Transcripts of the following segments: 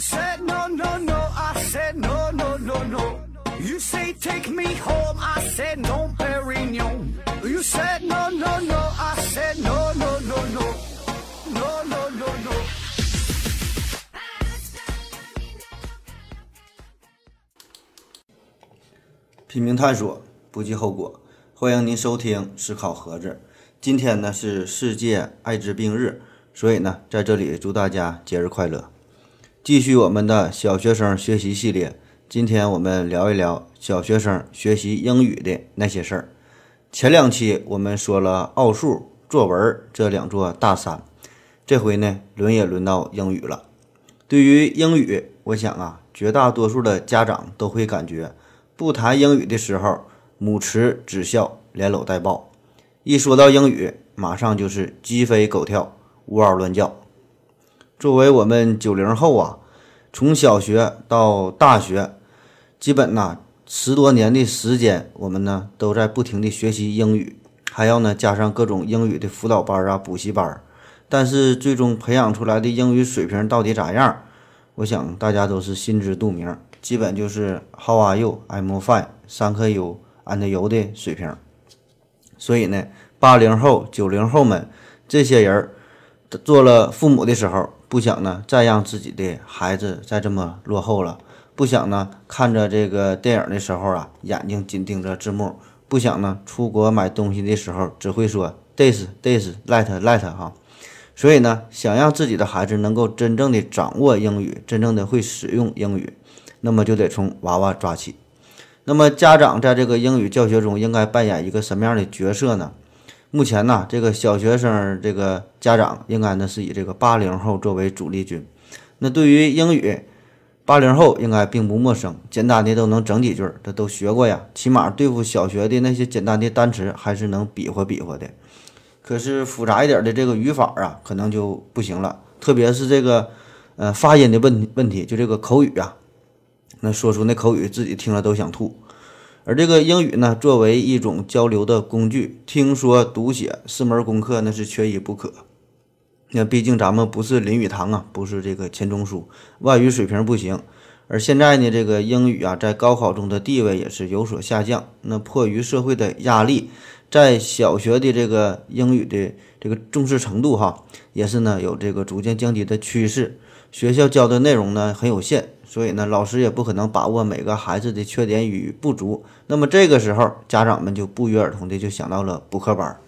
Said no, no, no, I said no, no, no, no. You say take me home, I said no, Perignon. You said no, no, no, I said no, no, no, no. No, no, no, no. 拼命探索，不计后果。欢迎您收听思考盒子。今天呢是世界艾滋病日，所以呢在这里祝大家节日快乐。继续我们的小学生学习系列，今天我们聊一聊小学生学习英语的那些事儿。前两期我们说了奥数、作文这两座大山，这回呢轮也轮到英语了。对于英语，我想啊，绝大多数的家长都会感觉，不谈英语的时候，母慈子孝，连搂带抱；一说到英语，马上就是鸡飞狗跳，呜嗷乱叫。作为我们九零后啊，从小学到大学，基本呐十多年的时间，我们呢都在不停的学习英语，还要呢加上各种英语的辅导班啊、补习班。但是最终培养出来的英语水平到底咋样？我想大家都是心知肚明，基本就是 How are you? I'm fine. Thank you and you 的水平。所以呢，八零后、九零后们这些人做了父母的时候，不想呢再让自己的孩子再这么落后了，不想呢看着这个电影的时候啊，眼睛紧盯着字幕，不想呢出国买东西的时候只会说 this this let let 哈。所以呢，想让自己的孩子能够真正的掌握英语，真正的会使用英语，那么就得从娃娃抓起。那么家长在这个英语教学中应该扮演一个什么样的角色呢？目前呢，这个小学生这个家长应该呢是以这个八零后作为主力军。那对于英语，八零后应该并不陌生，简单的都能整几句，这都学过呀。起码对付小学的那些简单的单词，还是能比划比划的。可是复杂一点的这个语法啊，可能就不行了。特别是这个，呃，发音的问问题，就这个口语啊，那说出那口语自己听了都想吐。而这个英语呢，作为一种交流的工具，听说读写四门功课那是缺一不可。那毕竟咱们不是林语堂啊，不是这个钱钟书，外语水平不行。而现在呢，这个英语啊，在高考中的地位也是有所下降。那迫于社会的压力。在小学的这个英语的这个重视程度哈，也是呢有这个逐渐降低的趋势。学校教的内容呢很有限，所以呢老师也不可能把握每个孩子的缺点与不足。那么这个时候，家长们就不约而同的就想到了补课班。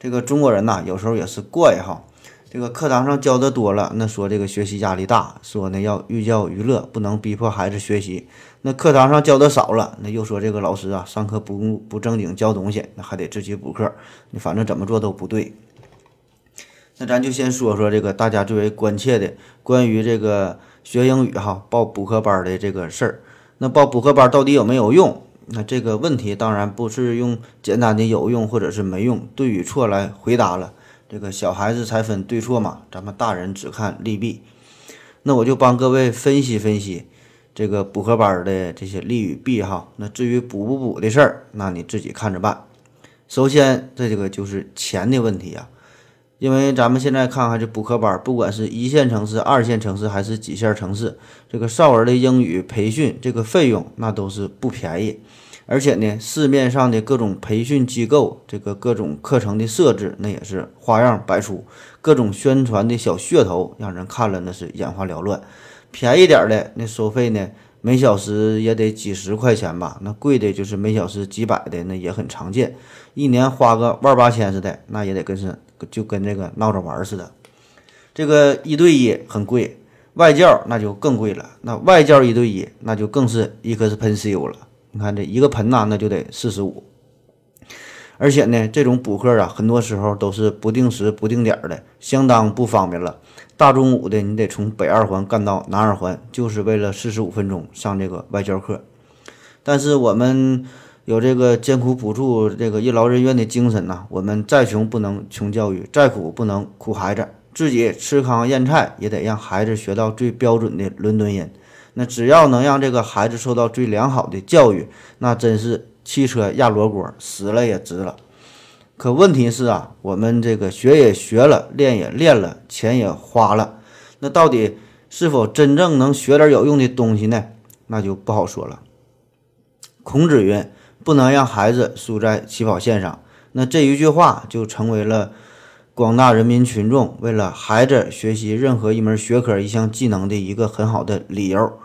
这个中国人呐，有时候也是怪哈。这个课堂上教的多了，那说这个学习压力大，说呢要寓教于乐，不能逼迫孩子学习。那课堂上教的少了，那又说这个老师啊上课不不正经教东西，那还得自己补课。你反正怎么做都不对。那咱就先说说这个大家最为关切的关于这个学英语哈报补课班的这个事儿。那报补课班到底有没有用？那这个问题当然不是用简单的有用或者是没用对与错来回答了。这个小孩子才分对错嘛，咱们大人只看利弊。那我就帮各位分析分析这个补课班的这些利与弊哈。那至于补不补的事儿，那你自己看着办。首先，这个就是钱的问题啊，因为咱们现在看看这补课班，不管是一线城市、二线城市还是几线城市，这个少儿的英语培训这个费用那都是不便宜。而且呢，市面上的各种培训机构，这个各种课程的设置，那也是花样百出，各种宣传的小噱头，让人看了那是眼花缭乱。便宜点的那收费呢，每小时也得几十块钱吧；那贵的就是每小时几百的，那也很常见。一年花个万八千似的，那也得跟是就跟这个闹着玩似的。这个一对一很贵，外教那就更贵了。那外教一对一，那就更是一个是喷 C 了。你看这一个盆呐，那就得四十五，而且呢，这种补课啊，很多时候都是不定时、不定点的，相当不方便了。大中午的，你得从北二环干到南二环，就是为了四十五分钟上这个外教课。但是我们有这个艰苦朴素这个一劳任怨的精神呐，我们再穷不能穷教育，再苦不能苦孩子，自己吃糠咽菜也得让孩子学到最标准的伦敦音。那只要能让这个孩子受到最良好的教育，那真是汽车压罗锅，死了也值了。可问题是啊，我们这个学也学了，练也练了，钱也花了，那到底是否真正能学点有用的东西呢？那就不好说了。孔子云：“不能让孩子输在起跑线上。”那这一句话就成为了广大人民群众为了孩子学习任何一门学科、一项技能的一个很好的理由。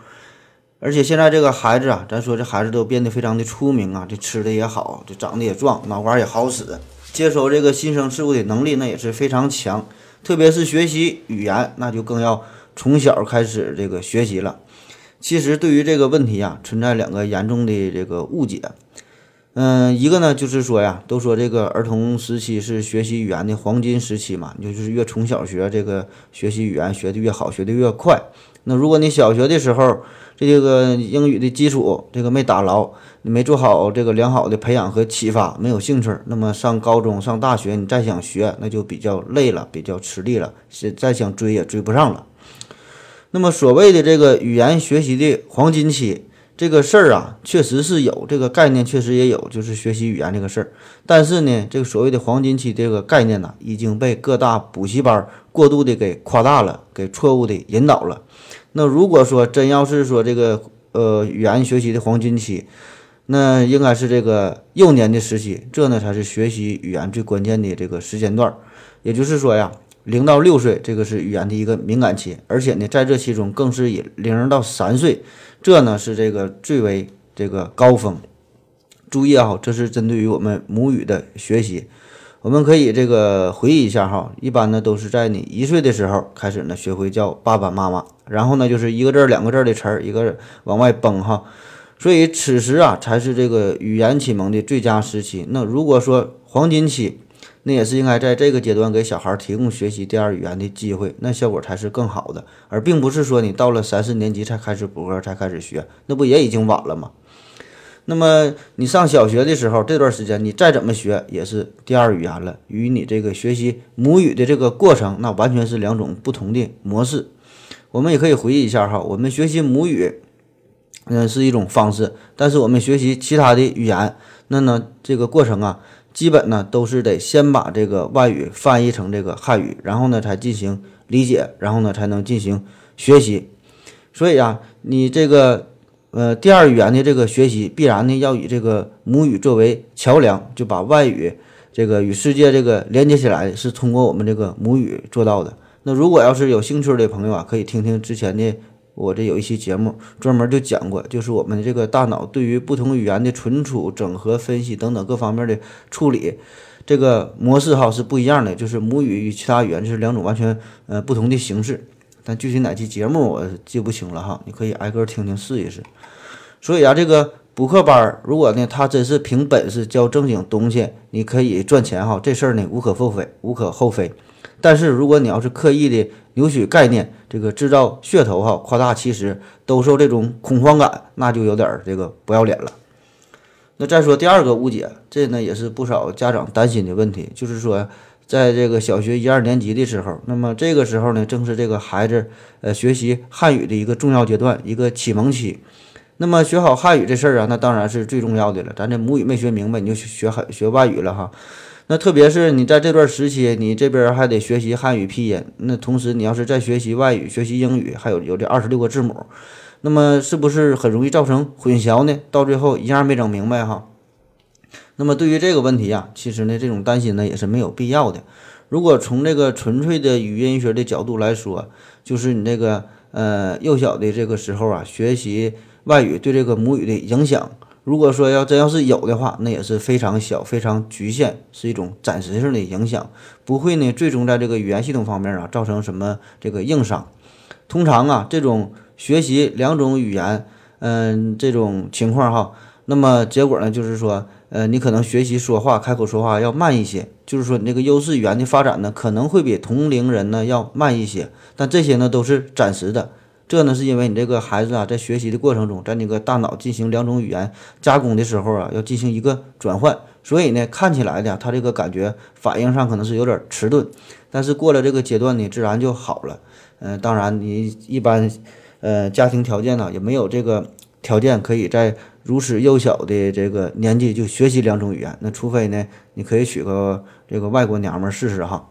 而且现在这个孩子啊，咱说这孩子都变得非常的出名啊，这吃的也好，这长得也壮，脑瓜也好使，接收这个新生事物的能力那也是非常强。特别是学习语言，那就更要从小开始这个学习了。其实对于这个问题啊，存在两个严重的这个误解。嗯，一个呢就是说呀，都说这个儿童时期是学习语言的黄金时期嘛，就是越从小学这个学习语言学的越好，学的越快。那如果你小学的时候，这个英语的基础这个没打牢，你没做好这个良好的培养和启发，没有兴趣，那么上高中、上大学，你再想学，那就比较累了，比较吃力了，是再想追也追不上了。那么所谓的这个语言学习的黄金期，这个事儿啊，确实是有这个概念，确实也有，就是学习语言这个事儿。但是呢，这个所谓的黄金期这个概念呢，已经被各大补习班过度的给夸大了，给错误的引导了。那如果说真要是说这个呃语言学习的黄金期，那应该是这个幼年的时期，这呢才是学习语言最关键的这个时间段。也就是说呀，零到六岁这个是语言的一个敏感期，而且呢在这其中更是以零到三岁，这呢是这个最为这个高峰。注意啊，这是针对于我们母语的学习。我们可以这个回忆一下哈，一般呢都是在你一岁的时候开始呢学会叫爸爸妈妈，然后呢就是一个字儿两个字儿的词儿一个往外蹦哈，所以此时啊才是这个语言启蒙的最佳时期。那如果说黄金期，那也是应该在这个阶段给小孩提供学习第二语言的机会，那效果才是更好的，而并不是说你到了三四年级才开始补课才开始学，那不也已经晚了吗？那么你上小学的时候，这段时间你再怎么学也是第二语言了，与你这个学习母语的这个过程，那完全是两种不同的模式。我们也可以回忆一下哈，我们学习母语，嗯，是一种方式，但是我们学习其他的语言，那呢这个过程啊，基本呢都是得先把这个外语翻译成这个汉语，然后呢才进行理解，然后呢才能进行学习。所以啊，你这个。呃，第二语言的这个学习必然呢要以这个母语作为桥梁，就把外语这个与世界这个连接起来，是通过我们这个母语做到的。那如果要是有兴趣的朋友啊，可以听听之前的我这有一期节目，专门就讲过，就是我们这个大脑对于不同语言的存储、整合、分析等等各方面的处理，这个模式哈是不一样的，就是母语与其他语言是两种完全呃不同的形式。但具体哪期节目我记不清了哈，你可以挨个听听试一试。所以啊，这个补课班，如果呢他真是凭本事教正经东西，你可以赚钱哈，这事儿呢无可厚非，无可厚非。但是如果你要是刻意的扭曲概念，这个制造噱头哈，夸大其实，兜售这种恐慌感，那就有点这个不要脸了。那再说第二个误解，这呢也是不少家长担心的问题，就是说。在这个小学一二年级的时候，那么这个时候呢，正是这个孩子呃学习汉语的一个重要阶段，一个启蒙期。那么学好汉语这事儿啊，那当然是最重要的了。咱这母语没学明白，你就学汉学外语了哈。那特别是你在这段时期，你这边还得学习汉语拼音，那同时你要是在学习外语、学习英语，还有有这二十六个字母，那么是不是很容易造成混淆呢？到最后一样没整明白哈。那么对于这个问题啊，其实呢，这种担心呢也是没有必要的。如果从这个纯粹的语音学的角度来说，就是你这个呃幼小的这个时候啊，学习外语对这个母语的影响，如果说要真要是有的话，那也是非常小、非常局限，是一种暂时性的影响，不会呢最终在这个语言系统方面啊造成什么这个硬伤。通常啊，这种学习两种语言，嗯，这种情况哈，那么结果呢就是说。呃，你可能学习说话、开口说话要慢一些，就是说你这个优势语言的发展呢，可能会比同龄人呢要慢一些。但这些呢都是暂时的，这呢是因为你这个孩子啊，在学习的过程中，在那个大脑进行两种语言加工的时候啊，要进行一个转换，所以呢，看起来的他这个感觉反应上可能是有点迟钝，但是过了这个阶段呢，自然就好了。嗯，当然你一般，呃，家庭条件呢也没有这个条件可以在。如此幼小的这个年纪就学习两种语言，那除非呢，你可以娶个这个外国娘们试试哈。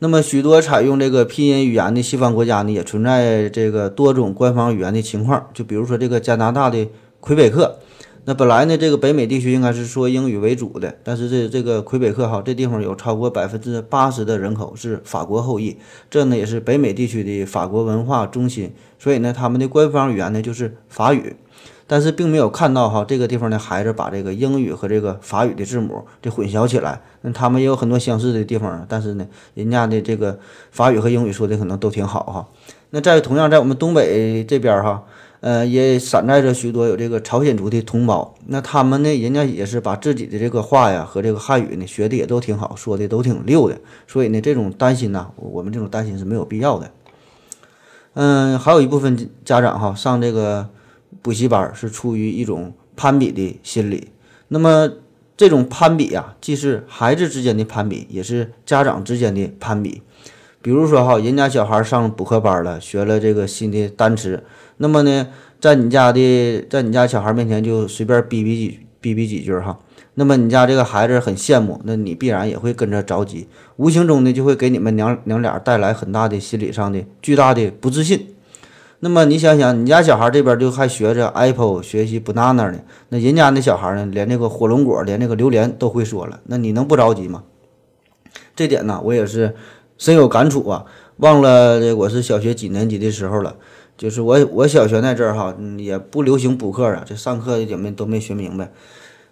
那么，许多采用这个拼音语言的西方国家呢，也存在这个多种官方语言的情况。就比如说这个加拿大的魁北克，那本来呢，这个北美地区应该是说英语为主的，但是这这个魁北克哈，这地方有超过百分之八十的人口是法国后裔，这呢也是北美地区的法国文化中心，所以呢，他们的官方语言呢就是法语。但是并没有看到哈这个地方的孩子把这个英语和这个法语的字母这混淆起来，那他们也有很多相似的地方，但是呢，人家的这个法语和英语说的可能都挺好哈。那在同样在我们东北这边哈，呃，也散在着许多有这个朝鲜族的同胞，那他们呢，人家也是把自己的这个话呀和这个汉语呢学的也都挺好，说的都挺溜的，所以呢，这种担心呢，我们这种担心是没有必要的。嗯，还有一部分家长哈上这个。补习班是出于一种攀比的心理，那么这种攀比呀，既是孩子之间的攀比，也是家长之间的攀比。比如说哈，人家小孩上补课班了，学了这个新的单词，那么呢，在你家的，在你家小孩面前就随便逼逼几逼逼几句哈，那么你家这个孩子很羡慕，那你必然也会跟着着急，无形中呢，就会给你们娘娘俩带来很大的心理上的巨大的不自信。那么你想想，你家小孩这边就还学着 Apple 学习 banana 呢，那人家那小孩呢，连那个火龙果，连那个榴莲都会说了，那你能不着急吗？这点呢，我也是深有感触啊。忘了我是小学几年级的时候了，就是我我小学那阵儿哈，也不流行补课啊，这上课也没都没学明白，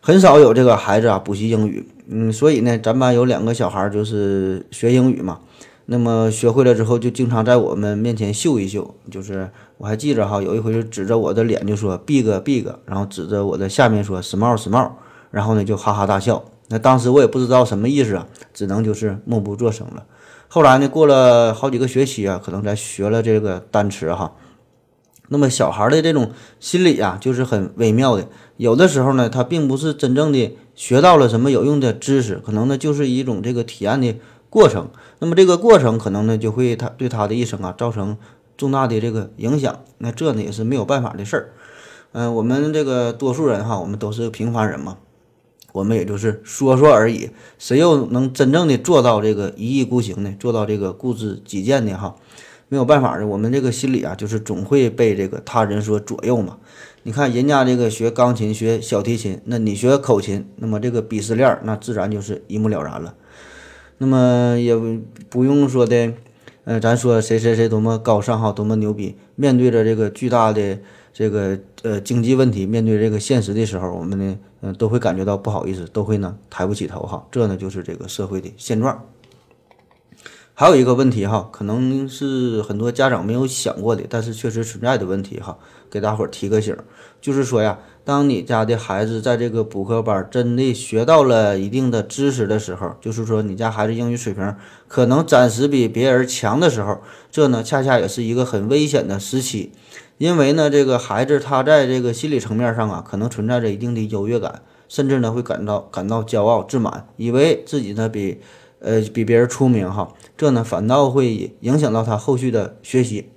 很少有这个孩子啊补习英语。嗯，所以呢，咱班有两个小孩就是学英语嘛。那么学会了之后，就经常在我们面前秀一秀。就是我还记着哈，有一回就指着我的脸就说 “big big”，然后指着我的下面说 “small small”，然后呢就哈哈大笑。那当时我也不知道什么意思啊，只能就是默不作声了。后来呢，过了好几个学期啊，可能才学了这个单词哈。那么小孩的这种心理啊，就是很微妙的。有的时候呢，他并不是真正的学到了什么有用的知识，可能呢就是一种这个体验的。过程，那么这个过程可能呢，就会他对他的一生啊造成重大的这个影响。那这呢也是没有办法的事儿。嗯，我们这个多数人哈，我们都是平凡人嘛，我们也就是说说而已。谁又能真正的做到这个一意孤行呢？做到这个固执己见的哈？没有办法的，我们这个心里啊，就是总会被这个他人所左右嘛。你看人家这个学钢琴、学小提琴，那你学口琴，那么这个鄙视链那自然就是一目了然了。那么也不用说的，呃，咱说谁谁谁多么高尚哈，多么牛逼。面对着这个巨大的这个呃经济问题，面对这个现实的时候，我们呢，嗯，都会感觉到不好意思，都会呢抬不起头哈。这呢就是这个社会的现状。还有一个问题哈，可能是很多家长没有想过的，但是确实存在的问题哈，给大伙儿提个醒，就是说呀，当你家的孩子在这个补课班真的学到了一定的知识的时候，就是说你家孩子英语水平可能暂时比别人强的时候，这呢恰恰也是一个很危险的时期，因为呢这个孩子他在这个心理层面上啊，可能存在着一定的优越感，甚至呢会感到感到骄傲自满，以为自己呢比。呃，比别人出名哈，这呢反倒会影响到他后续的学习。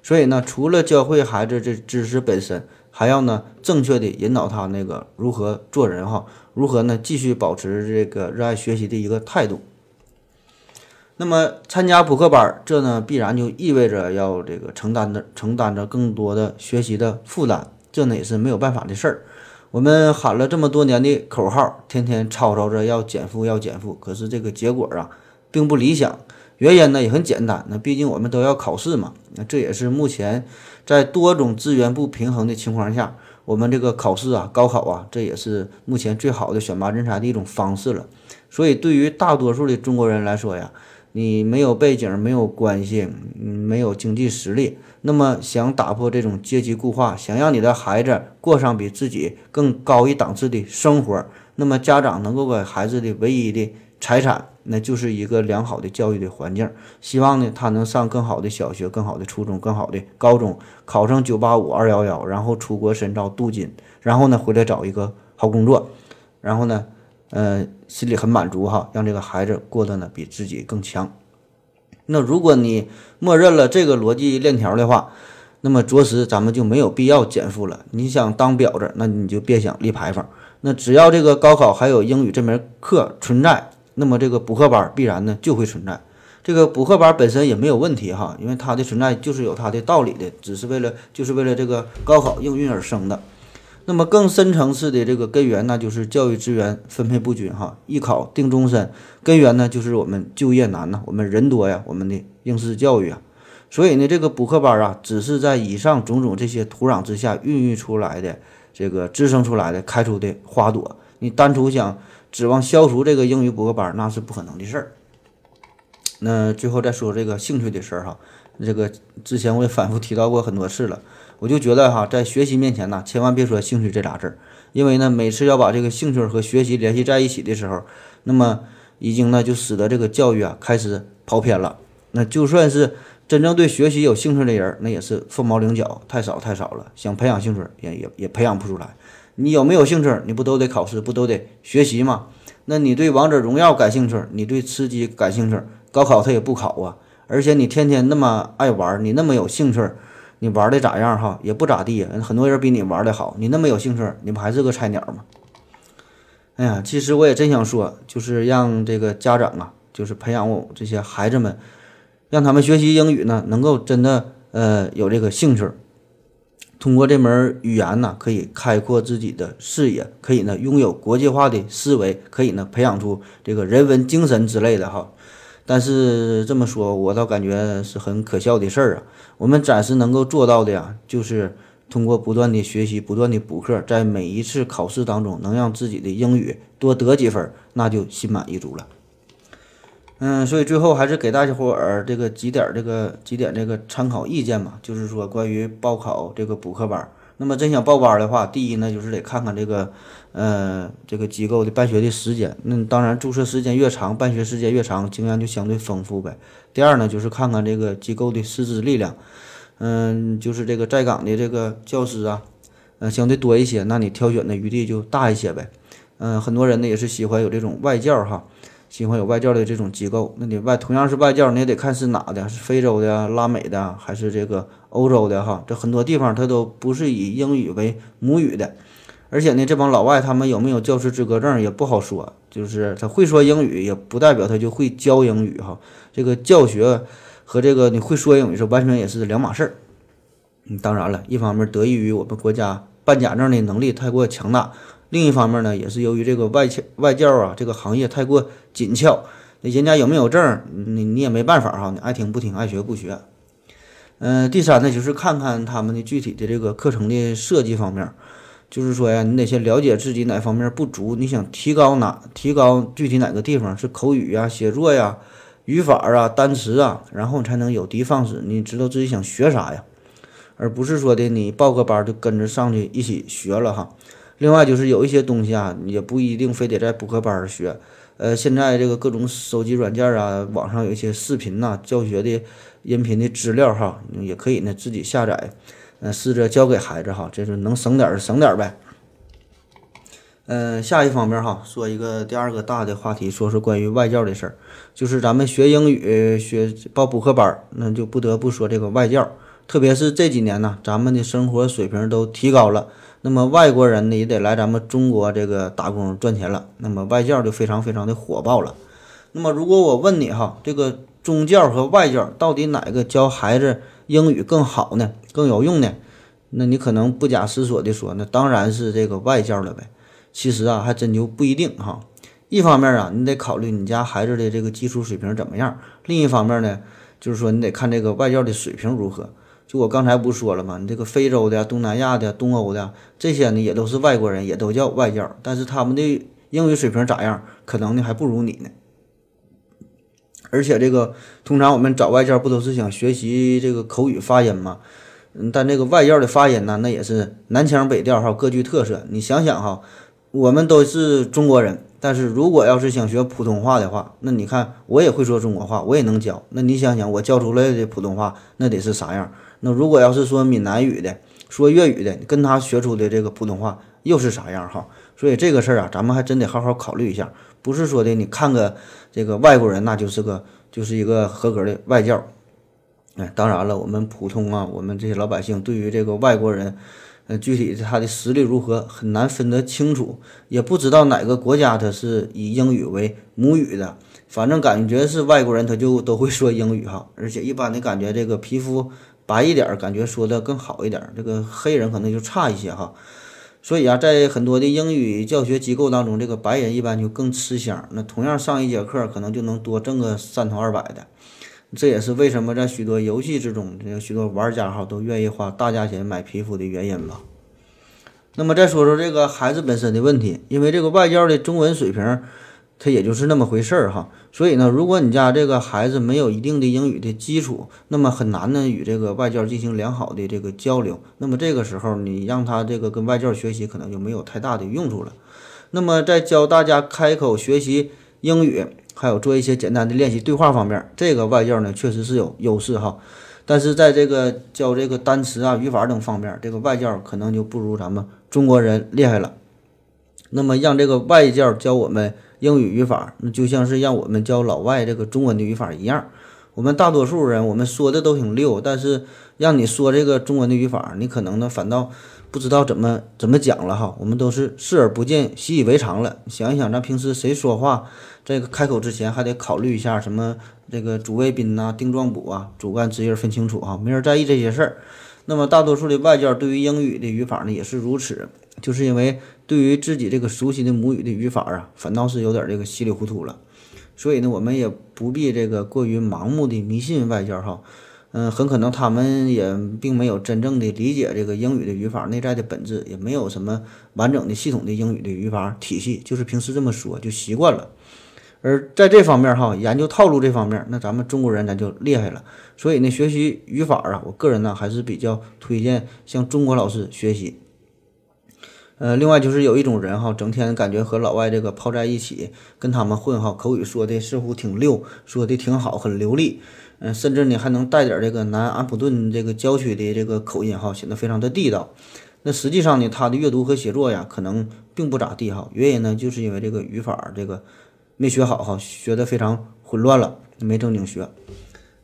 所以呢，除了教会孩子这知识本身，还要呢正确的引导他那个如何做人哈，如何呢继续保持这个热爱学习的一个态度。那么参加补课班，这呢必然就意味着要这个承担的承担着更多的学习的负担，这呢也是没有办法的事儿。我们喊了这么多年的口号，天天吵吵着要减负要减负，可是这个结果啊，并不理想。原因呢也很简单，那毕竟我们都要考试嘛。那这也是目前在多种资源不平衡的情况下，我们这个考试啊，高考啊，这也是目前最好的选拔人才的一种方式了。所以对于大多数的中国人来说呀，你没有背景，没有关系，嗯，没有经济实力。那么想打破这种阶级固化，想让你的孩子过上比自己更高一档次的生活，那么家长能够给孩子的唯一的财产，那就是一个良好的教育的环境。希望呢，他能上更好的小学、更好的初中、更好的高中，考上九八五、二幺幺，然后出国深造镀金，然后呢回来找一个好工作，然后呢，呃，心里很满足哈，让这个孩子过得呢比自己更强。那如果你默认了这个逻辑链条的话，那么着实咱们就没有必要减负了。你想当婊子，那你就别想立牌坊。那只要这个高考还有英语这门课存在，那么这个补课班必然呢就会存在。这个补课班本身也没有问题哈，因为它的存在就是有它的道理的，只是为了就是为了这个高考应运而生的。那么更深层次的这个根源，那就是教育资源分配不均哈，艺考定终身，根源呢就是我们就业难呐，我们人多呀，我们的应试教育啊，所以呢，这个补课班啊，只是在以上种种这些土壤之下孕育出来的，这个滋生出来的开出的花朵。你单纯想指望消除这个英语补课班，那是不可能的事儿。那最后再说这个兴趣的事儿哈，这个之前我也反复提到过很多次了。我就觉得哈，在学习面前呢，千万别说兴趣这俩字儿，因为呢，每次要把这个兴趣和学习联系在一起的时候，那么已经呢就使得这个教育啊开始跑偏了。那就算是真正对学习有兴趣的人，那也是凤毛麟角，太少太少了。想培养兴趣也也也培养不出来。你有没有兴趣？你不都得考试，不都得学习吗？那你对王者荣耀感兴趣，你对吃鸡感兴趣，高考他也不考啊。而且你天天那么爱玩，你那么有兴趣。你玩的咋样哈？也不咋地，很多人比你玩的好。你那么有兴趣，你不还是个菜鸟吗？哎呀，其实我也真想说，就是让这个家长啊，就是培养我这些孩子们，让他们学习英语呢，能够真的呃有这个兴趣，通过这门语言呢，可以开阔自己的视野，可以呢拥有国际化的思维，可以呢培养出这个人文精神之类的哈。但是这么说，我倒感觉是很可笑的事儿啊。我们暂时能够做到的呀，就是通过不断的学习、不断的补课，在每一次考试当中，能让自己的英语多得几分，那就心满意足了。嗯，所以最后还是给大家伙儿这个几点这个几点这个参考意见吧，就是说关于报考这个补课班。那么真想报班的话，第一呢，就是得看看这个，呃，这个机构的办学的时间。那当然，注册时间越长，办学时间越长，经验就相对丰富呗。第二呢，就是看看这个机构的师资力量，嗯，就是这个在岗的这个教师啊，呃，相对多一些，那你挑选的余地就大一些呗。嗯，很多人呢也是喜欢有这种外教哈。喜欢有外教的这种机构，那你外同样是外教，你也得看是哪的，是非洲的、拉美的，还是这个欧洲的哈？这很多地方它都不是以英语为母语的，而且呢，这帮老外他们有没有教师资格证也不好说，就是他会说英语，也不代表他就会教英语哈。这个教学和这个你会说英语是完全也是两码事儿。嗯，当然了，一方面得益于我们国家办假证的能力太过强大。另一方面呢，也是由于这个外教外教啊，这个行业太过紧俏，那人家有没有证，你你也没办法哈，你爱听不听，爱学不学。嗯，第三呢，就是看看他们的具体的这个课程的设计方面，就是说呀，你得先了解自己哪方面不足，你想提高哪，提高具体哪个地方是口语呀、写作呀、语法啊、单词啊，然后才能有的放矢，你知道自己想学啥呀，而不是说的你报个班就跟着上去一起学了哈。另外就是有一些东西啊，也不一定非得在补课班学。呃，现在这个各种手机软件啊，网上有一些视频呐、教学的音频的资料哈，也可以呢自己下载，呃，试着教给孩子哈，这是能省点儿省点儿呗。嗯，下一方面哈，说一个第二个大的话题，说说关于外教的事儿，就是咱们学英语学报补课班，那就不得不说这个外教，特别是这几年呢，咱们的生活水平都提高了。那么外国人呢也得来咱们中国这个打工赚钱了，那么外教就非常非常的火爆了。那么如果我问你哈，这个中教和外教到底哪个教孩子英语更好呢？更有用呢？那你可能不假思索的说，那当然是这个外教了呗。其实啊，还真就不一定哈。一方面啊，你得考虑你家孩子的这个基础水平怎么样；另一方面呢，就是说你得看这个外教的水平如何。就我刚才不说了吗？你这个非洲的、东南亚的、东欧的这些呢，也都是外国人，也都叫外教，但是他们的英语水平咋样？可能呢还不如你呢。而且这个通常我们找外教不都是想学习这个口语发音吗？嗯，但这个外教的发音呢，那也是南腔北调哈，各具特色。你想想哈，我们都是中国人，但是如果要是想学普通话的话，那你看我也会说中国话，我也能教。那你想想，我教出来的普通话那得是啥样？那如果要是说闽南语的，说粤语的，跟他学出的这个普通话又是啥样哈？所以这个事儿啊，咱们还真得好好考虑一下。不是说的你看个这个外国人，那就是个就是一个合格的外教。哎，当然了，我们普通啊，我们这些老百姓对于这个外国人，呃，具体他的实力如何很难分得清楚，也不知道哪个国家他是以英语为母语的，反正感觉是外国人他就都会说英语哈，而且一般的感觉这个皮肤白一点儿，感觉说的更好一点儿，这个黑人可能就差一些哈。所以啊，在很多的英语教学机构当中，这个白人一般就更吃香。那同样上一节课，可能就能多挣个三头二百的。这也是为什么在许多游戏之中，这个许多玩家哈都愿意花大价钱买皮肤的原因吧。那么再说说这个孩子本身的问题，因为这个外教的中文水平，它也就是那么回事儿哈。所以呢，如果你家这个孩子没有一定的英语的基础，那么很难呢与这个外教进行良好的这个交流。那么这个时候，你让他这个跟外教学习，可能就没有太大的用处了。那么在教大家开口学习英语。还有做一些简单的练习对话方面，这个外教呢确实是有优势哈，但是在这个教这个单词啊、语法等方面，这个外教可能就不如咱们中国人厉害了。那么让这个外教教我们英语语法，那就像是让我们教老外这个中文的语法一样。我们大多数人我们说的都挺溜，但是让你说这个中文的语法，你可能呢反倒不知道怎么怎么讲了哈。我们都是视而不见，习以为常了。想一想，咱平时谁说话？这个开口之前还得考虑一下什么这个主谓宾呐、定状补啊、主干直音分清楚啊，没人在意这些事儿。那么大多数的外教对于英语的语法呢也是如此，就是因为对于自己这个熟悉的母语的语法啊，反倒是有点这个稀里糊涂了。所以呢，我们也不必这个过于盲目的迷信外教哈。嗯，很可能他们也并没有真正的理解这个英语的语法内在的本质，也没有什么完整的系统的英语的语法体系，就是平时这么说就习惯了。而在这方面哈，研究套路这方面，那咱们中国人咱就厉害了。所以呢，学习语法啊，我个人呢还是比较推荐向中国老师学习。呃，另外就是有一种人哈，整天感觉和老外这个泡在一起，跟他们混哈，口语说的似乎挺溜，说的挺好，很流利。嗯，甚至呢还能带点这个南安普顿这个郊区的这个口音哈，显得非常的地道。那实际上呢，他的阅读和写作呀，可能并不咋地哈。原因呢，就是因为这个语法这个。没学好哈，学的非常混乱了，没正经学。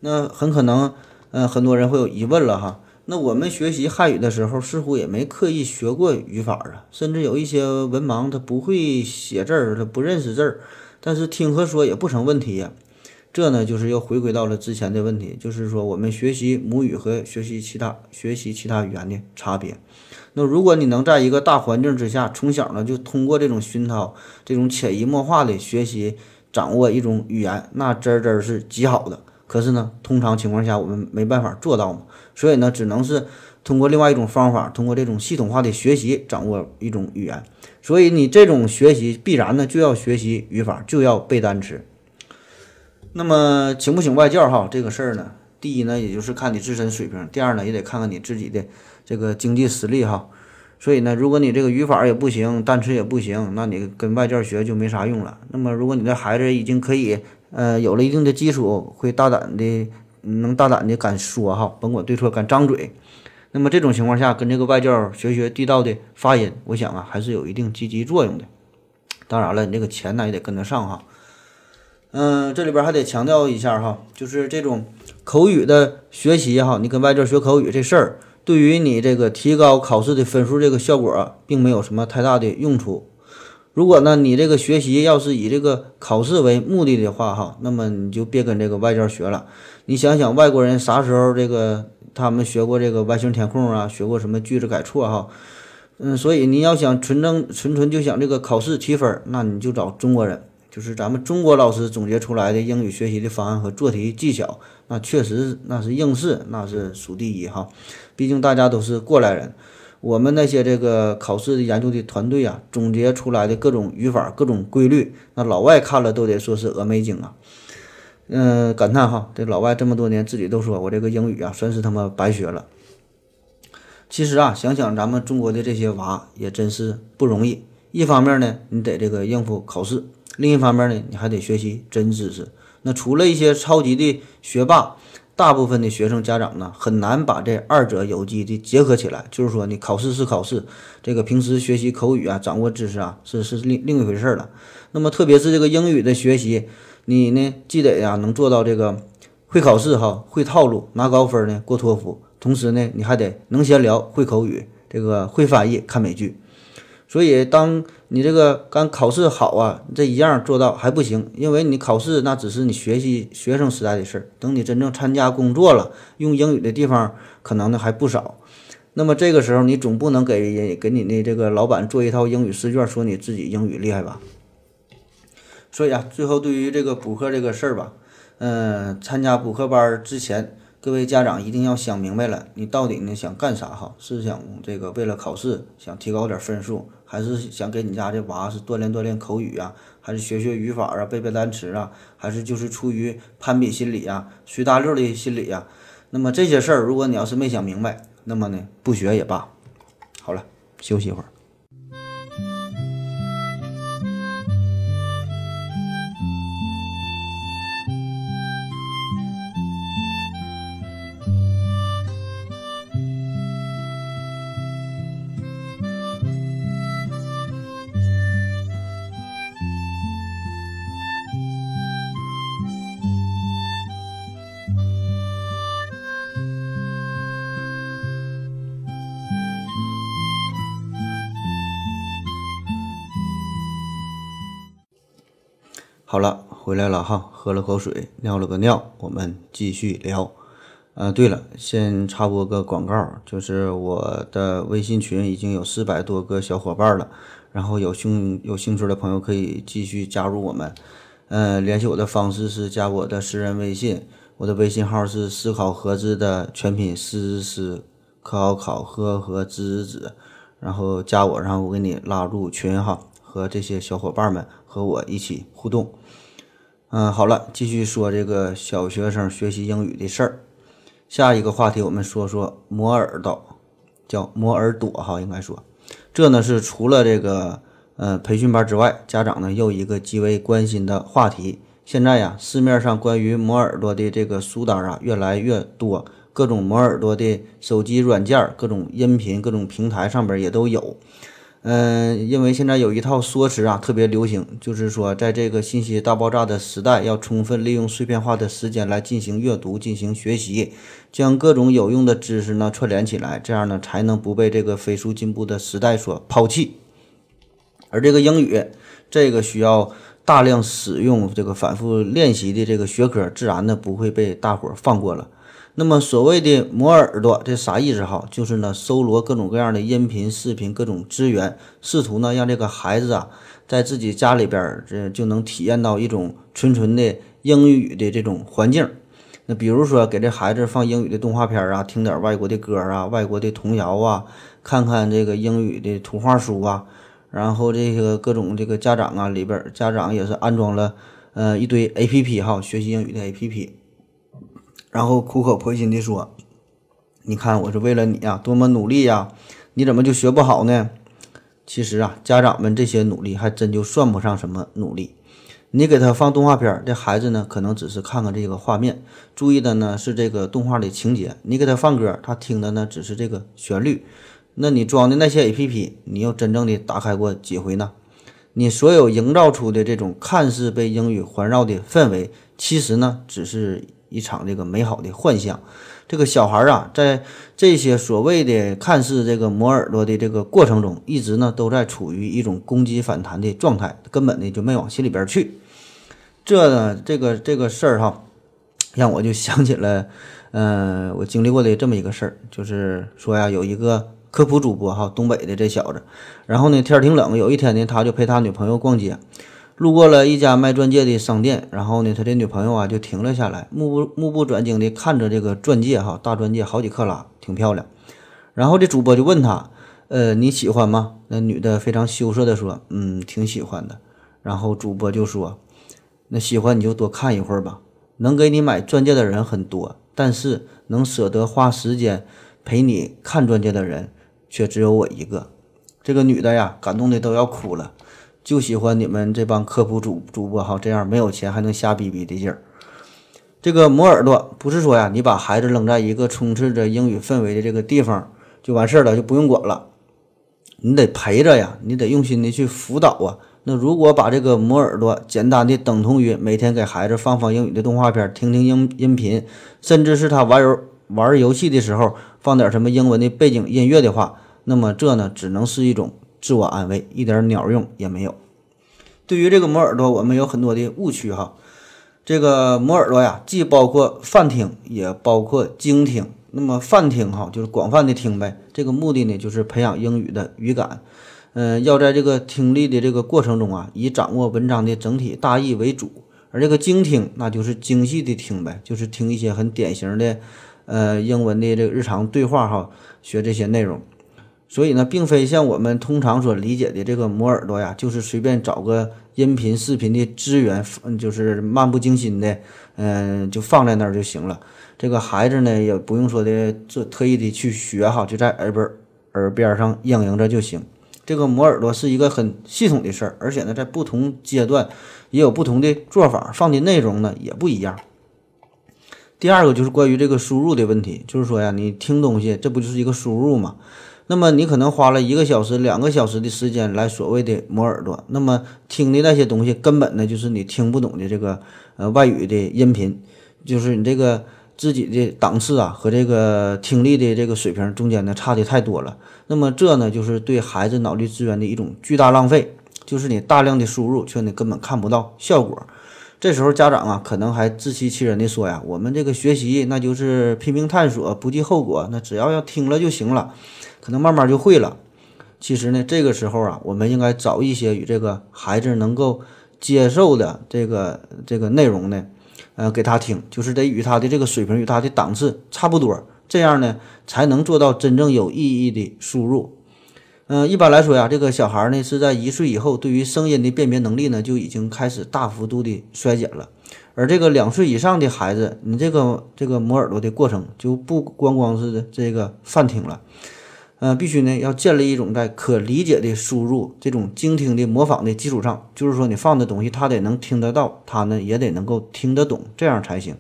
那很可能，嗯，很多人会有疑问了哈。那我们学习汉语的时候，似乎也没刻意学过语法啊，甚至有一些文盲，他不会写字儿，他不认识字儿，但是听和说也不成问题呀。这呢，就是又回归到了之前的问题，就是说我们学习母语和学习其他学习其他语言的差别。那如果你能在一个大环境之下，从小呢就通过这种熏陶，这种潜移默化的学习掌握一种语言，那真真是极好的。可是呢，通常情况下我们没办法做到嘛，所以呢，只能是通过另外一种方法，通过这种系统化的学习掌握一种语言。所以你这种学习必然呢就要学习语法，就要背单词。那么请不请外教哈？这个事儿呢，第一呢，也就是看你自身水平；第二呢，也得看看你自己的这个经济实力哈。所以呢，如果你这个语法也不行，单词也不行，那你跟外教学就没啥用了。那么，如果你的孩子已经可以呃有了一定的基础，会大胆的能大胆的敢说哈，甭管对错敢张嘴，那么这种情况下，跟这个外教学学地道的发音，我想啊，还是有一定积极作用的。当然了，你这个钱呢也得跟得上哈。嗯，这里边还得强调一下哈，就是这种口语的学习哈，你跟外教学口语这事儿，对于你这个提高考试的分数这个效果，并没有什么太大的用处。如果呢，你这个学习要是以这个考试为目的的话哈，那么你就别跟这个外教学了。你想想，外国人啥时候这个他们学过这个完形填空啊，学过什么句子改错哈？嗯，所以你要想纯正纯纯就想这个考试提分，那你就找中国人。就是咱们中国老师总结出来的英语学习的方案和做题技巧，那确实那是应试，那是数第一哈。毕竟大家都是过来人，我们那些这个考试的研究的团队啊，总结出来的各种语法、各种规律，那老外看了都得说是峨眉精啊。嗯，感叹哈，这老外这么多年自己都说我这个英语啊，算是他妈白学了。其实啊，想想咱们中国的这些娃也真是不容易。一方面呢，你得这个应付考试。另一方面呢，你还得学习真知识。那除了一些超级的学霸，大部分的学生家长呢，很难把这二者有机的结合起来。就是说，你考试是考试，这个平时学习口语啊，掌握知识啊，是是另另一回事了。那么，特别是这个英语的学习，你呢，既得呀能做到这个会考试哈，会套路，拿高分呢，过托福。同时呢，你还得能闲聊，会口语，这个会翻译看美剧。所以，当你这个刚考试好啊，这一样做到还不行，因为你考试那只是你学习学生时代的事儿。等你真正参加工作了，用英语的地方可能呢还不少。那么这个时候，你总不能给给你的这个老板做一套英语试卷，说你自己英语厉害吧？所以啊，最后对于这个补课这个事儿吧，嗯，参加补课班之前。各位家长一定要想明白了，你到底呢想干啥哈？是想这个为了考试想提高点分数，还是想给你家这娃是锻炼锻炼口语啊？还是学学语法啊、背背单词啊？还是就是出于攀比心理啊、随大溜的心理啊？那么这些事儿，如果你要是没想明白，那么呢不学也罢。好了，休息一会儿。好了，回来了哈，喝了口水，尿了个尿，我们继续聊。呃，对了，先插播个广告，就是我的微信群已经有四百多个小伙伴了，然后有兴有兴趣的朋友可以继续加入我们。呃，联系我的方式是加我的私人微信，我的微信号是思考盒子的全拼思思考考和和子子，然后加我，然后我给你拉入群哈，和这些小伙伴们和我一起互动。嗯，好了，继续说这个小学生学习英语的事儿。下一个话题，我们说说磨耳朵，叫磨耳朵哈，应该说，这呢是除了这个呃培训班之外，家长呢又一个极为关心的话题。现在呀，市面上关于磨耳朵的这个书单啊越来越多，各种磨耳朵的手机软件、各种音频、各种平台上边也都有。嗯，因为现在有一套说辞啊，特别流行，就是说，在这个信息大爆炸的时代，要充分利用碎片化的时间来进行阅读、进行学习，将各种有用的知识呢串联起来，这样呢才能不被这个飞速进步的时代所抛弃。而这个英语，这个需要大量使用、这个反复练习的这个学科，自然呢不会被大伙儿放过了。那么所谓的磨耳朵，这啥意思哈？就是呢，搜罗各种各样的音频、视频，各种资源，试图呢让这个孩子啊，在自己家里边这就能体验到一种纯纯的英语的这种环境。那比如说给这孩子放英语的动画片啊，听点外国的歌啊，外国的童谣啊，看看这个英语的图画书啊，然后这个各种这个家长啊里边，家长也是安装了呃一堆 A P P 哈，学习英语的 A P P。然后苦口婆心地说：“你看，我是为了你呀，多么努力呀！你怎么就学不好呢？其实啊，家长们这些努力还真就算不上什么努力。你给他放动画片，这孩子呢，可能只是看看这个画面，注意的呢是这个动画的情节。你给他放歌，他听的呢只是这个旋律。那你装的那些 APP，你又真正的打开过几回呢？你所有营造出的这种看似被英语环绕的氛围，其实呢，只是……”一场这个美好的幻象，这个小孩啊，在这些所谓的看似这个磨耳朵的这个过程中，一直呢都在处于一种攻击反弹的状态，根本呢就没往心里边去。这呢，这个这个事儿哈，让我就想起了，嗯，我经历过的这么一个事儿，就是说呀，有一个科普主播哈，东北的这小子，然后呢天儿挺冷，有一天呢他就陪他女朋友逛街。路过了一家卖钻戒的商店，然后呢，他的女朋友啊就停了下来，目不目不转睛地看着这个钻戒，哈，大钻戒好几克拉，挺漂亮。然后这主播就问他，呃，你喜欢吗？那女的非常羞涩地说，嗯，挺喜欢的。然后主播就说，那喜欢你就多看一会儿吧。能给你买钻戒的人很多，但是能舍得花时间陪你看钻戒的人却只有我一个。这个女的呀，感动的都要哭了。就喜欢你们这帮科普主主播哈，这样没有钱还能瞎逼逼的劲儿。这个磨耳朵不是说呀，你把孩子扔在一个充斥着英语氛围的这个地方就完事儿了，就不用管了。你得陪着呀，你得用心的去辅导啊。那如果把这个磨耳朵简单的等同于每天给孩子放放英语的动画片，听听音音频，甚至是他玩游玩游戏的时候放点什么英文的背景音乐的话，那么这呢只能是一种自我安慰，一点鸟用也没有。对于这个磨耳朵，我们有很多的误区哈。这个磨耳朵呀，既包括泛听，也包括精听。那么泛听哈，就是广泛的听呗。这个目的呢，就是培养英语的语感。嗯，要在这个听力的这个过程中啊，以掌握文章的整体大意为主。而这个精听，那就是精细的听呗，就是听一些很典型的，呃，英文的这个日常对话哈，学这些内容。所以呢，并非像我们通常所理解的这个磨耳朵呀，就是随便找个音频、视频的资源，就是漫不经心的，嗯，就放在那儿就行了。这个孩子呢，也不用说的这特意的去学哈，就在耳边耳边上应应着就行。这个磨耳朵是一个很系统的事儿，而且呢，在不同阶段也有不同的做法，放的内容呢也不一样。第二个就是关于这个输入的问题，就是说呀，你听东西，这不就是一个输入吗？那么你可能花了一个小时、两个小时的时间来所谓的磨耳朵，那么听的那些东西根本呢就是你听不懂的这个呃外语的音频，就是你这个自己的档次啊和这个听力的这个水平中间呢差的太多了。那么这呢就是对孩子脑力资源的一种巨大浪费，就是你大量的输入却你根本看不到效果。这时候家长啊可能还自欺欺人的说呀，我们这个学习那就是拼命探索，不计后果，那只要要听了就行了。可能慢慢就会了。其实呢，这个时候啊，我们应该找一些与这个孩子能够接受的这个这个内容呢，呃，给他听，就是得与他的这个水平与他的档次差不多，这样呢，才能做到真正有意义的输入。嗯，一般来说呀，这个小孩呢是在一岁以后，对于声音的辨别能力呢就已经开始大幅度的衰减了。而这个两岁以上的孩子，你这个这个磨耳朵的过程就不光光是这个泛听了。嗯，必须呢要建立一种在可理解的输入、这种精听的模仿的基础上，就是说你放的东西他得能听得到，他呢也得能够听得懂，这样才行。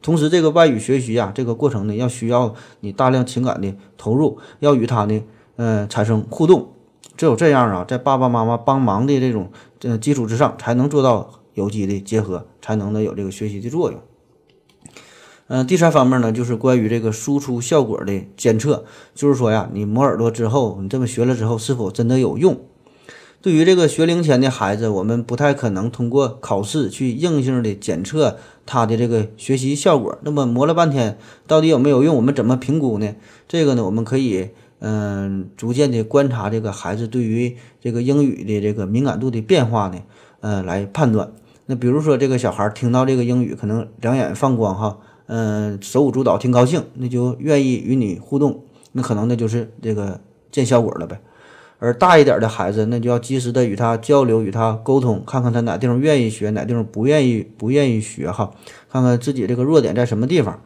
同时，这个外语学习啊，这个过程呢要需要你大量情感的投入，要与他呢，呃，产生互动。只有这样啊，在爸爸妈妈帮忙的这种呃基础之上，才能做到有机的结合，才能呢有这个学习的作用。嗯，第三方面呢，就是关于这个输出效果的监测，就是说呀，你磨耳朵之后，你这么学了之后，是否真的有用？对于这个学龄前的孩子，我们不太可能通过考试去硬性的检测他的这个学习效果。那么磨了半天，到底有没有用？我们怎么评估呢？这个呢，我们可以嗯，逐渐的观察这个孩子对于这个英语的这个敏感度的变化呢，呃，来判断。那比如说这个小孩听到这个英语，可能两眼放光哈。嗯，手舞足蹈，挺高兴，那就愿意与你互动，那可能那就是这个见效果了呗。而大一点的孩子，那就要及时的与他交流，与他沟通，看看他哪地方愿意学，哪地方不愿意不愿意学哈，看看自己这个弱点在什么地方。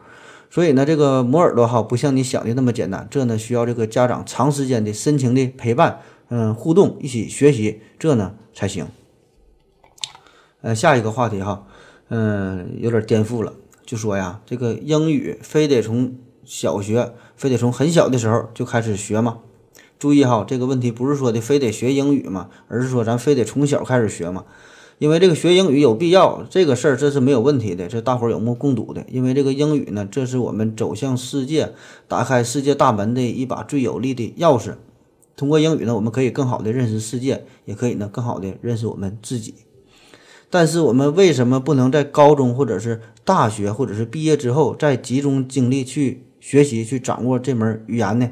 所以呢，这个磨耳朵哈，不像你想的那么简单，这呢需要这个家长长时间的深情的陪伴，嗯，互动，一起学习，这呢才行。呃，下一个话题哈，嗯，有点颠覆了。就说呀，这个英语非得从小学，非得从很小的时候就开始学吗？注意哈，这个问题不是说的非得学英语嘛，而是说咱非得从小开始学嘛。因为这个学英语有必要，这个事儿这是没有问题的，这大伙儿有目共睹的。因为这个英语呢，这是我们走向世界、打开世界大门的一把最有力的钥匙。通过英语呢，我们可以更好的认识世界，也可以呢更好的认识我们自己。但是我们为什么不能在高中或者是大学或者是毕业之后再集中精力去学习去掌握这门语言呢？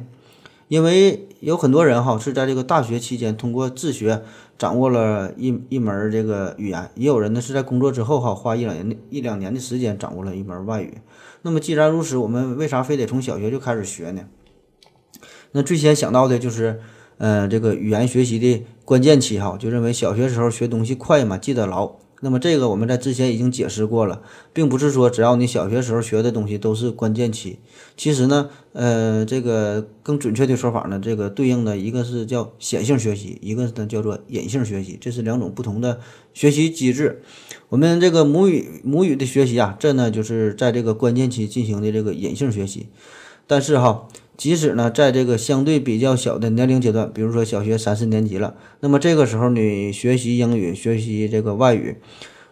因为有很多人哈是在这个大学期间通过自学掌握了一一门这个语言，也有人呢是在工作之后哈花一两年的一两年的时间掌握了一门外语。那么既然如此，我们为啥非得从小学就开始学呢？那最先想到的就是，呃，这个语言学习的关键期哈，就认为小学时候学东西快嘛，记得牢。那么这个我们在之前已经解释过了，并不是说只要你小学时候学的东西都是关键期。其实呢，呃，这个更准确的说法呢，这个对应的一个是叫显性学习，一个呢叫做隐性学习，这是两种不同的学习机制。我们这个母语母语的学习啊，这呢就是在这个关键期进行的这个隐性学习。但是哈。即使呢，在这个相对比较小的年龄阶段，比如说小学三四年级了，那么这个时候你学习英语、学习这个外语，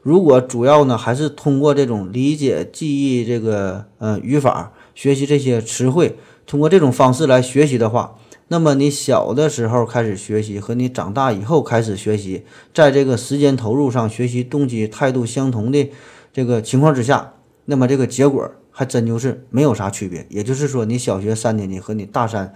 如果主要呢还是通过这种理解、记忆这个呃语法，学习这些词汇，通过这种方式来学习的话，那么你小的时候开始学习和你长大以后开始学习，在这个时间投入上、学习动机、态度相同的这个情况之下，那么这个结果还真就是没有啥区别。也就是说，你小学三年级和你大三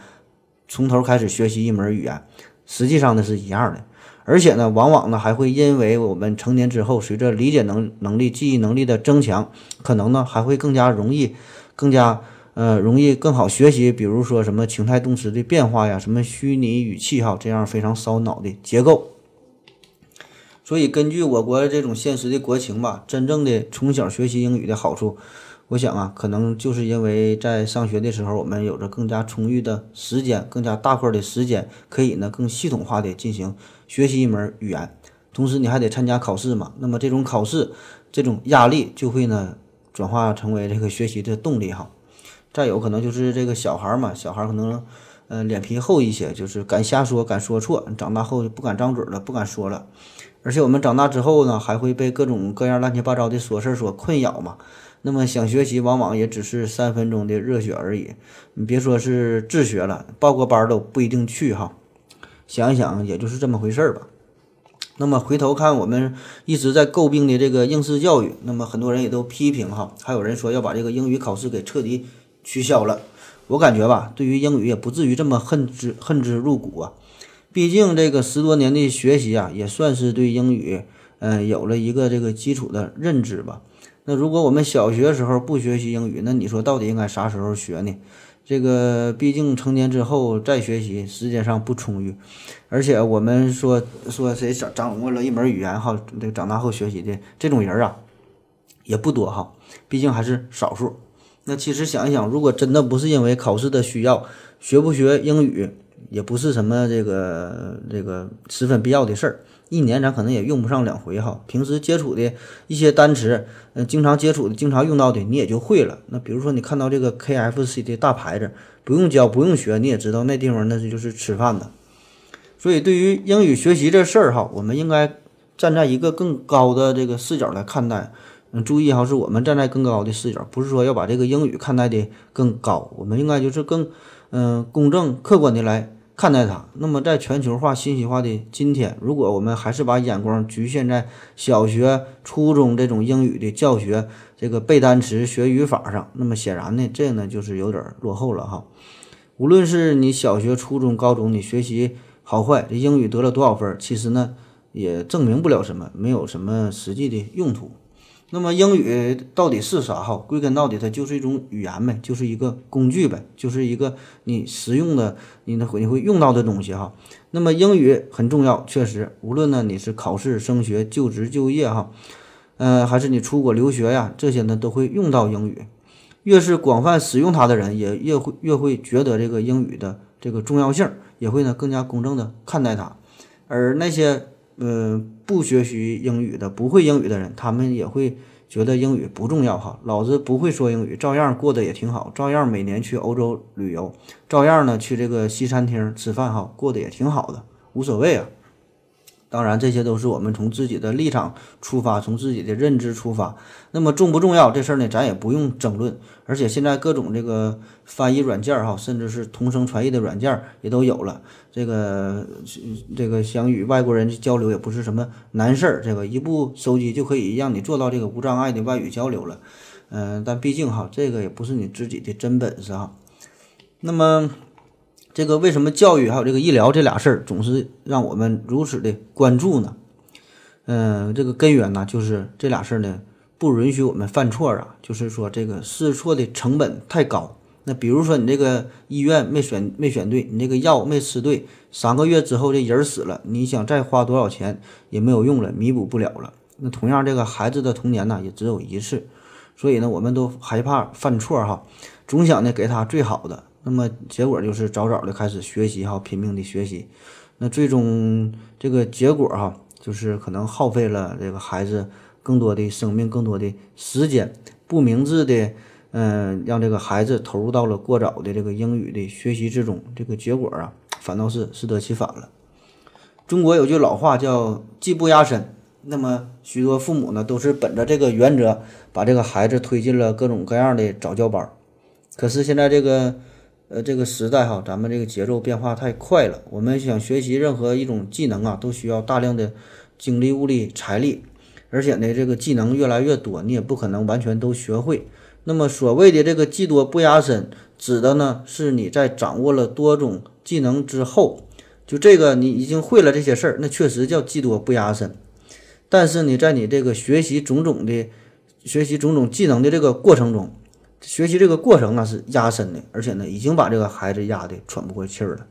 从头开始学习一门语言，实际上呢是一样的。而且呢，往往呢还会因为我们成年之后，随着理解能能力、记忆能力的增强，可能呢还会更加容易、更加呃容易更好学习。比如说什么情态动词的变化呀，什么虚拟语气哈，这样非常烧脑的结构。所以，根据我国这种现实的国情吧，真正的从小学习英语的好处，我想啊，可能就是因为在上学的时候，我们有着更加充裕的时间，更加大块的时间，可以呢更系统化的进行。学习一门语言，同时你还得参加考试嘛？那么这种考试，这种压力就会呢转化成为这个学习的动力哈。再有可能就是这个小孩嘛，小孩可能呃脸皮厚一些，就是敢瞎说，敢说错。长大后就不敢张嘴了，不敢说了。而且我们长大之后呢，还会被各种各样乱七八糟的琐事所困扰嘛。那么想学习，往往也只是三分钟的热血而已。你别说是自学了，报个班都不一定去哈。想一想，也就是这么回事儿吧。那么回头看，我们一直在诟病的这个应试教育，那么很多人也都批评哈，还有人说要把这个英语考试给彻底取消了。我感觉吧，对于英语也不至于这么恨之恨之入骨啊。毕竟这个十多年的学习啊，也算是对英语嗯有了一个这个基础的认知吧。那如果我们小学时候不学习英语，那你说到底应该啥时候学呢？这个毕竟成年之后再学习时间上不充裕，而且我们说说谁掌掌握了一门语言哈，这长大后学习的这种人啊也不多哈，毕竟还是少数。那其实想一想，如果真的不是因为考试的需要，学不学英语也不是什么这个这个十分必要的事儿。一年咱可能也用不上两回哈，平时接触的一些单词，嗯，经常接触的、经常用到的，你也就会了。那比如说你看到这个 KFC 的大牌子，不用教、不用学，你也知道那地方那是就是吃饭的。所以对于英语学习这事儿哈，我们应该站在一个更高的这个视角来看待。嗯，注意哈，是我们站在更高的视角，不是说要把这个英语看待的更高，我们应该就是更嗯公正、客观的来。看待它，那么在全球化、信息化的今天，如果我们还是把眼光局限在小学、初中这种英语的教学、这个背单词、学语法上，那么显然呢，这呢就是有点落后了哈。无论是你小学、初中、高中，你学习好坏，这英语得了多少分，其实呢也证明不了什么，没有什么实际的用途。那么英语到底是啥？哈，归根到底，它就是一种语言呗，就是一个工具呗，就是一个你实用的，你呢会你会用到的东西哈。那么英语很重要，确实，无论呢你是考试、升学、就职、就业哈，呃，还是你出国留学呀，这些呢都会用到英语。越是广泛使用它的人，也越会越会觉得这个英语的这个重要性，也会呢更加公正的看待它。而那些嗯。不学习英语的、不会英语的人，他们也会觉得英语不重要哈。老子不会说英语，照样过得也挺好，照样每年去欧洲旅游，照样呢去这个西餐厅吃饭哈，过得也挺好的，无所谓啊。当然，这些都是我们从自己的立场出发，从自己的认知出发。那么重不重要这事儿呢？咱也不用争论。而且现在各种这个翻译软件儿哈，甚至是同声传译的软件儿也都有了。这个这个想与外国人交流也不是什么难事儿，这个一部手机就可以让你做到这个无障碍的外语交流了。嗯，但毕竟哈，这个也不是你自己的真本事哈。那么。这个为什么教育还有这个医疗这俩事儿总是让我们如此的关注呢？嗯，这个根源呢，就是这俩事儿呢不允许我们犯错啊，就是说这个试错的成本太高。那比如说你这个医院没选没选对，你这个药没吃对，三个月之后这人死了，你想再花多少钱也没有用了，弥补不了了。那同样，这个孩子的童年呢也只有一次，所以呢，我们都害怕犯错哈，总想呢给他最好的。那么结果就是早早的开始学习哈，拼命的学习，那最终这个结果哈，就是可能耗费了这个孩子更多的生命、更多的时间，不明智的，嗯，让这个孩子投入到了过早的这个英语的学习之中，这个结果啊，反倒是适得其反了。中国有句老话叫“技不压身”，那么许多父母呢，都是本着这个原则，把这个孩子推进了各种各样的早教班，可是现在这个。呃这个时代哈，咱们这个节奏变化太快了，我们想学习任何一种技能啊，都需要大量的精力、物力、财力，而且呢，这个技能越来越多，你也不可能完全都学会。那么所谓的这个技多不压身，指的呢是你在掌握了多种技能之后，就这个你已经会了这些事儿，那确实叫技多不压身。但是你在你这个学习种种的、学习种种技能的这个过程中，学习这个过程啊是压身的，而且呢已经把这个孩子压得喘不过气儿了。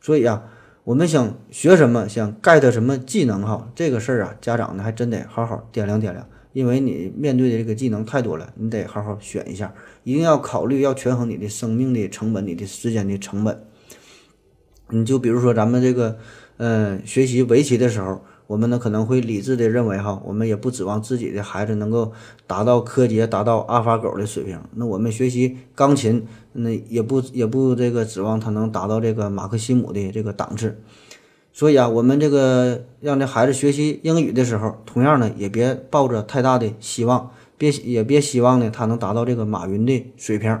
所以啊，我们想学什么，想 get 什么技能哈，这个事儿啊，家长呢还真得好好掂量掂量。因为你面对的这个技能太多了，你得好好选一下，一定要考虑，要权衡你的生命的成本、你的时间的成本。你就比如说咱们这个，嗯，学习围棋的时候，我们呢可能会理智的认为哈，我们也不指望自己的孩子能够达到柯洁、达到阿法狗的水平。那我们学习钢琴，那也不也不这个指望他能达到这个马克西姆的这个档次。所以啊，我们这个让这孩子学习英语的时候，同样呢，也别抱着太大的希望，别也别希望呢他能达到这个马云的水平。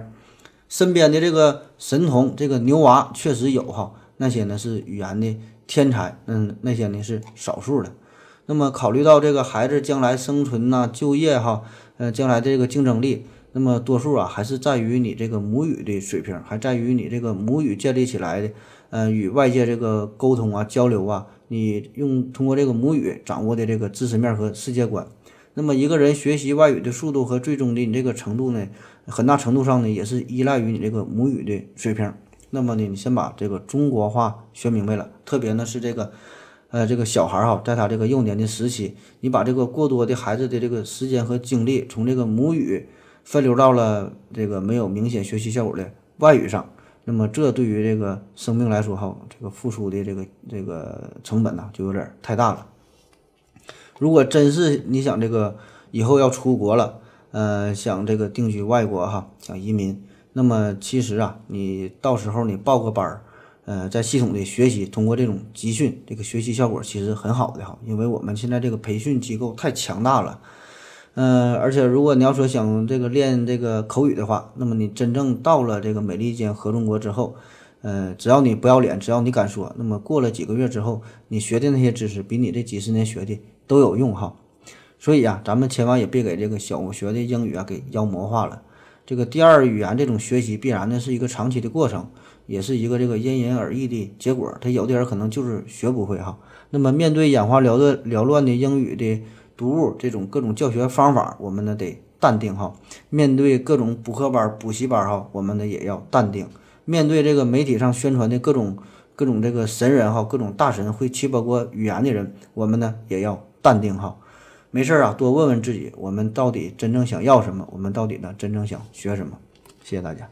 身边的这个神童，这个牛娃确实有哈，那些呢是语言的天才，嗯，那些呢是少数的。那么考虑到这个孩子将来生存呐、就业哈，呃，将来的这个竞争力，那么多数啊还是在于你这个母语的水平，还在于你这个母语建立起来的。呃，与外界这个沟通啊、交流啊，你用通过这个母语掌握的这个知识面和世界观，那么一个人学习外语的速度和最终的你这个程度呢，很大程度上呢也是依赖于你这个母语的水平。那么呢，你先把这个中国话学明白了，特别呢是这个，呃，这个小孩哈，在他这个幼年的时期，你把这个过多的孩子的这个时间和精力从这个母语分流到了这个没有明显学习效果的外语上。那么这对于这个生命来说，哈，这个付出的这个这个成本呢，就有点太大了。如果真是你想这个以后要出国了，呃，想这个定居外国哈，想移民，那么其实啊，你到时候你报个班儿，呃，在系统的学习，通过这种集训，这个学习效果其实很好的哈，因为我们现在这个培训机构太强大了。嗯，而且如果你要说想这个练这个口语的话，那么你真正到了这个美利坚合众国之后，呃，只要你不要脸，只要你敢说，那么过了几个月之后，你学的那些知识比你这几十年学的都有用哈。所以啊，咱们千万也别给这个小学的英语啊给妖魔化了。这个第二语言这种学习必然呢是一个长期的过程，也是一个这个因人而异的结果。他有的人可能就是学不会哈。那么面对眼花缭乱缭乱的英语的。读物这种各种教学方法，我们呢得淡定哈。面对各种补课班、补习班哈，我们呢也要淡定。面对这个媒体上宣传的各种各种这个神人哈，各种大神会七八国语言的人，我们呢也要淡定哈。没事啊，多问问自己，我们到底真正想要什么？我们到底呢真正想学什么？谢谢大家。